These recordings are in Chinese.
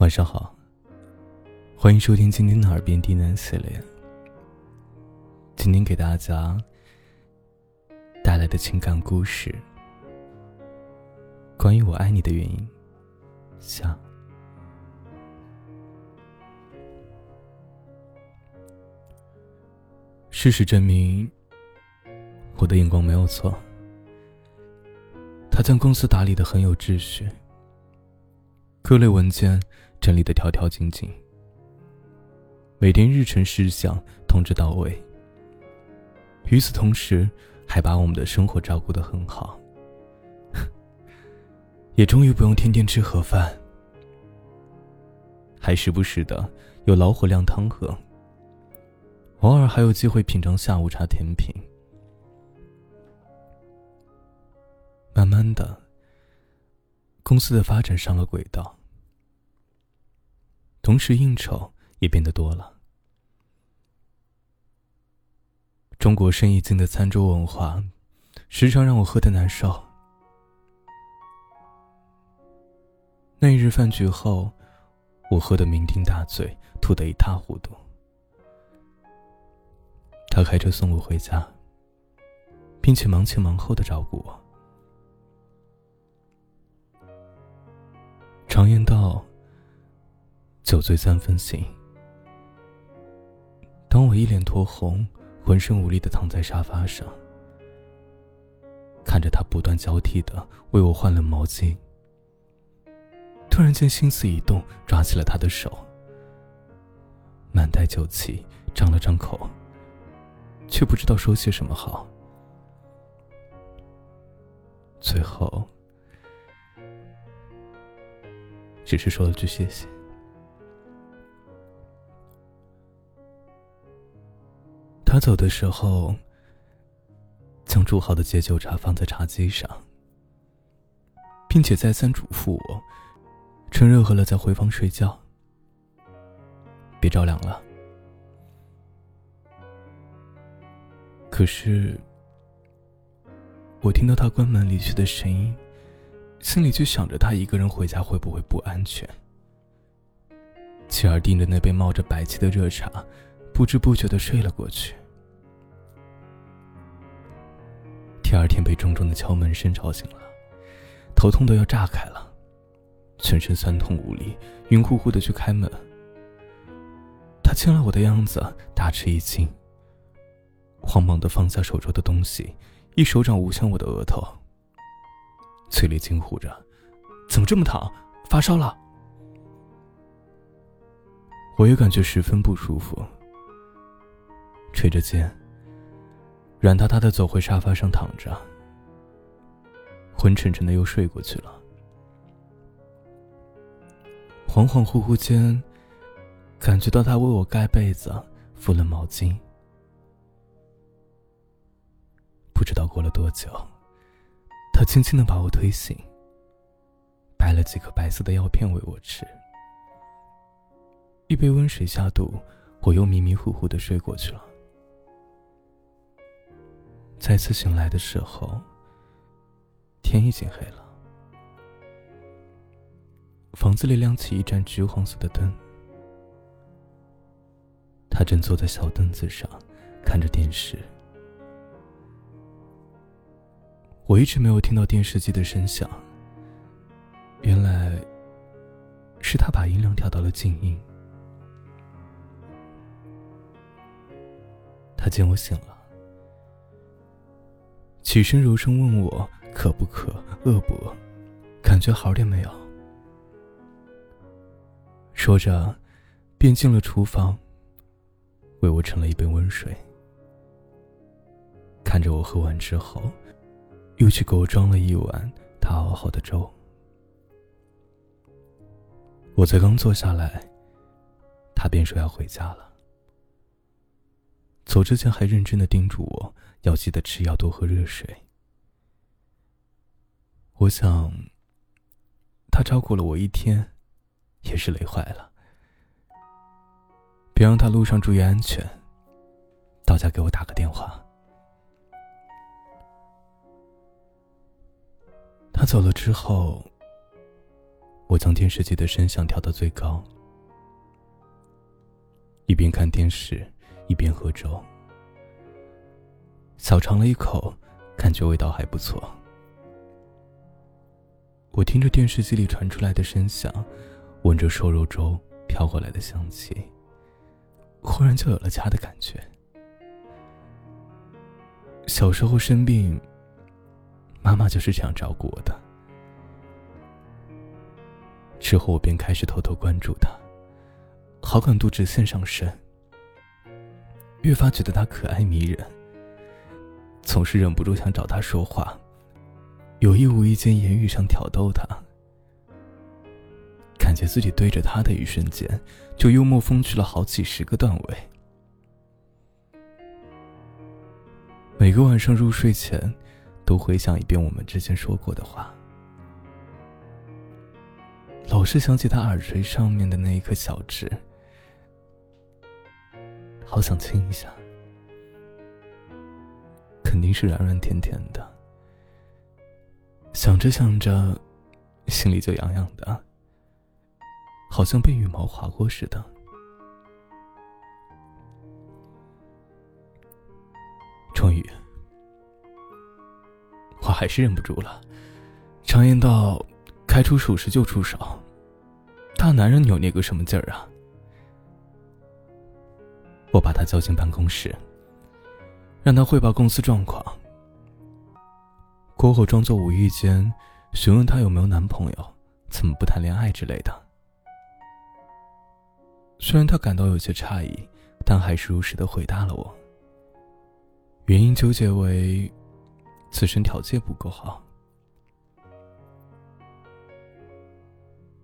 晚上好，欢迎收听今天的耳边低喃系列。今天给大家带来的情感故事，关于我爱你的原因。下，事实证明，我的眼光没有错。他将公司打理的很有秩序，各类文件。整理的条条井井，每天日程事项通知到位。与此同时，还把我们的生活照顾的很好，也终于不用天天吃盒饭，还时不时的有老火靓汤喝。偶尔还有机会品尝下午茶甜品。慢慢的，公司的发展上了轨道。同时，应酬也变得多了。中国生意经的餐桌文化，时常让我喝得难受。那一日饭局后，我喝得酩酊大醉，吐得一塌糊涂。他开车送我回家，并且忙前忙后的照顾我。常言道。酒醉三分醒。当我一脸酡红、浑身无力的躺在沙发上，看着他不断交替的为我换了毛巾，突然间心思一动，抓起了他的手，满带酒气，张了张口，却不知道说些什么好。最后，只是说了句谢谢。走的时候，将煮好的解酒茶放在茶几上，并且再三嘱咐我，趁热喝了再回房睡觉，别着凉了。可是，我听到他关门离去的声音，心里就想着他一个人回家会不会不安全，继而盯着那杯冒着白气的热茶，不知不觉的睡了过去。第二天被重重的敲门声吵醒了，头痛的要炸开了，全身酸痛无力，晕乎乎的去开门。他见了我的样子，大吃一惊，慌忙的放下手中的东西，一手掌捂向我的额头，嘴里惊呼着：“怎么这么烫？发烧了？”我也感觉十分不舒服，垂着肩。软塌塌的走回沙发上躺着，昏沉沉的又睡过去了。恍恍惚惚间，感觉到他为我盖被子、敷了毛巾。不知道过了多久，他轻轻的把我推醒，掰了几颗白色的药片喂我吃。一杯温水下肚，我又迷迷糊糊的睡过去了。再次醒来的时候，天已经黑了。房子里亮起一盏橘黄色的灯，他正坐在小凳子上看着电视。我一直没有听到电视机的声响，原来是他把音量调到了静音。他见我醒了。起身柔声问我渴不渴，饿不饿，感觉好点没有？说着，便进了厨房，为我盛了一杯温水。看着我喝完之后，又去给我装了一碗他熬好的粥。我才刚坐下来，他便说要回家了。走之前还认真的叮嘱我。要记得吃药，多喝热水。我想，他照顾了我一天，也是累坏了。别让他路上注意安全。到家给我打个电话。他走了之后，我将电视机的声响调到最高，一边看电视一边喝粥，小尝了一口，感觉味道还不错。我听着电视机里传出来的声响，闻着瘦肉粥飘过来的香气，忽然就有了家的感觉。小时候生病，妈妈就是这样照顾我的。之后我便开始偷偷关注他，好感度直线上升，越发觉得他可爱迷人，总是忍不住想找他说话，有意无意间言语上挑逗他，感觉自己对着他的一瞬间，就幽默风趣了好几十个段位。每个晚上入睡前，都回想一遍我们之前说过的话，老是想起他耳垂上面的那一颗小痣，好想亲一下，肯定是软软甜甜的。想着想着，心里就痒痒的，好像被羽毛划过似的。终于，我还是忍不住了。常言道，该出手时就出手，大男人扭捏个什么劲儿啊！我把他叫进办公室，让他汇报公司状况。过后，装作无意间询问他有没有男朋友，怎么不谈恋爱之类的。虽然他感到有些诧异，但还是如实的回答了我。原因纠结为，自身条件不够好。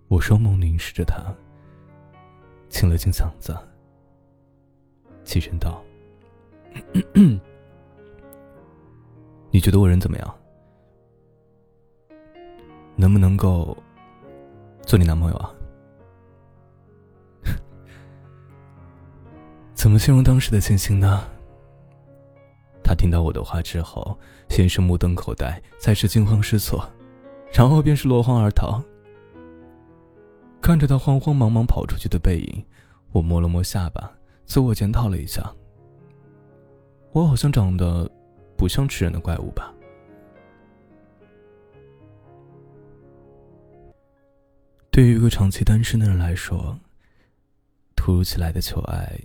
我双眸凝视着他，清了清嗓子，起身道：“ 你觉得我人怎么样？能不能够做你男朋友啊？” 怎么形容当时的情形呢？他听到我的话之后，先是目瞪口呆，再是惊慌失措，然后便是落荒而逃。看着他慌慌忙忙跑出去的背影，我摸了摸下巴，自我检讨了一下。我好像长得不像吃人的怪物吧？对于一个长期单身的人来说，突如其来的求爱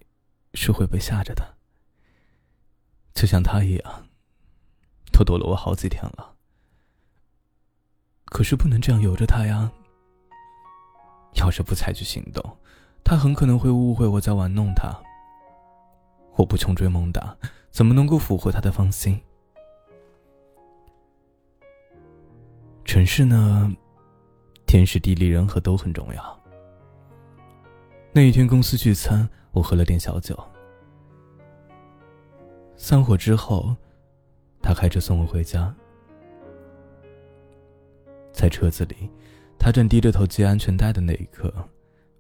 是会被吓着的。就像他一样，都躲了我好几天了。可是不能这样由着他呀。要是不采取行动，他很可能会误会我在玩弄他。我不穷追猛打，怎么能够俘获他的芳心？城市呢，天时地利人和都很重要。那一天公司聚餐，我喝了点小酒。散伙之后，他开车送我回家。在车子里，他正低着头系安全带的那一刻，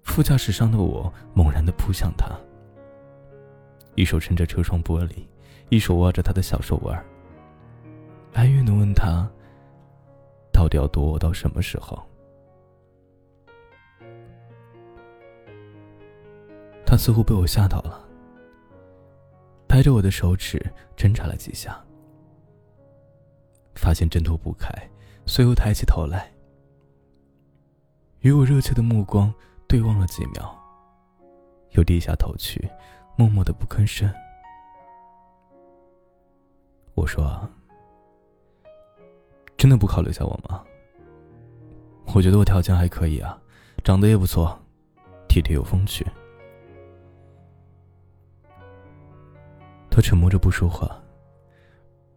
副驾驶上的我猛然的扑向他，一手撑着车窗玻璃，一手握着他的小手腕，哀怨的问他：“到底要躲我到什么时候？”他似乎被我吓到了。拍着我的手指挣扎了几下，发现挣脱不开，随后抬起头来，与我热切的目光对望了几秒，又低下头去，默默的不吭声。我说：“真的不考虑一下我吗？我觉得我条件还可以啊，长得也不错，体贴有风趣。”他沉默着不说话，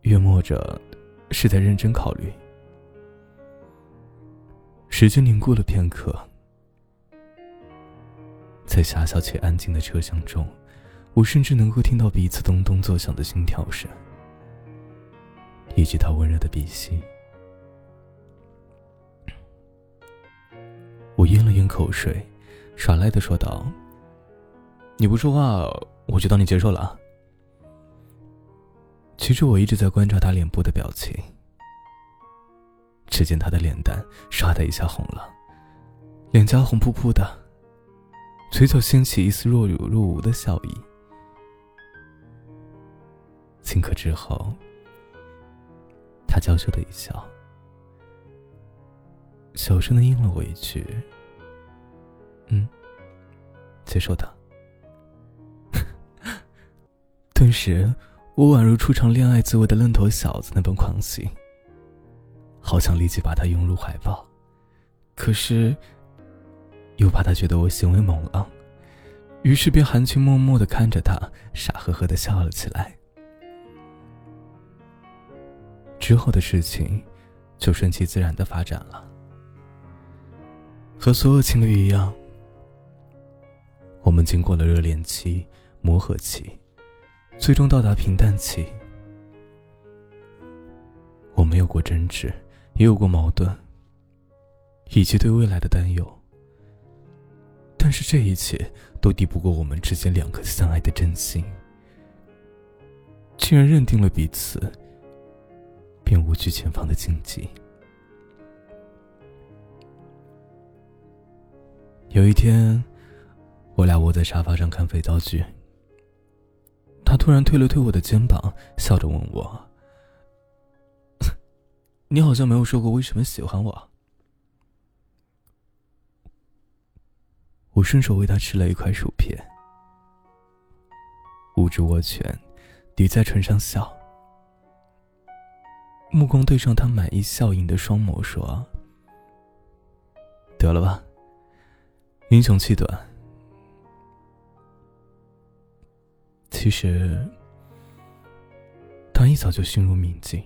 约摸着是在认真考虑。时间凝固了片刻，在狭小且安静的车厢中，我甚至能够听到彼此咚咚作响的心跳声，以及他温热的鼻息。我咽了咽口水，耍赖的说道：“你不说话，我就当你接受了。”其实我一直在观察他脸部的表情，只见他的脸蛋唰的一下红了，脸颊红扑扑的，嘴角掀起一丝若有若无的笑意。顷刻之后，他娇羞的一笑，小声的应了我一句：“嗯，接受的。”顿时，我宛如初尝恋爱滋味的愣头小子那般狂喜，好想立即把他拥入怀抱，可是又怕他觉得我行为猛浪，于是便含情脉脉的看着他，傻呵呵的笑了起来。之后的事情，就顺其自然的发展了。和所有情侣一样，我们经过了热恋期、磨合期，最终到达平淡期。我们有过争执，也有过矛盾，以及对未来的担忧。但是这一切都抵不过我们之间两颗相爱的真心，竟然认定了彼此。便无惧前方的荆棘。有一天，我俩窝在沙发上看肥皂剧，他突然推了推我的肩膀，笑着问我：“ 你好像没有说过为什么喜欢我。”我顺手为他吃了一块薯片，捂住握拳，抵在唇上笑。目光对上他满意笑意的双眸，说：“得了吧，英雄气短。其实，他一早就心如明镜，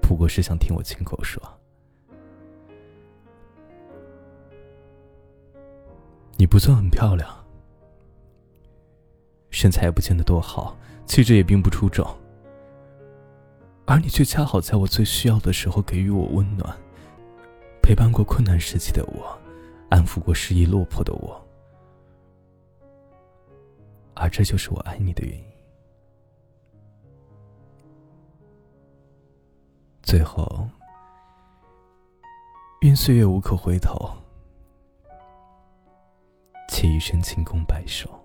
不过是想听我亲口说。你不算很漂亮，身材也不见得多好，气质也并不出众。”而你却恰好在我最需要的时候给予我温暖，陪伴过困难时期的我，安抚过失意落魄的我，而这就是我爱你的原因。最后，愿岁月无可回头，且一生清空白首。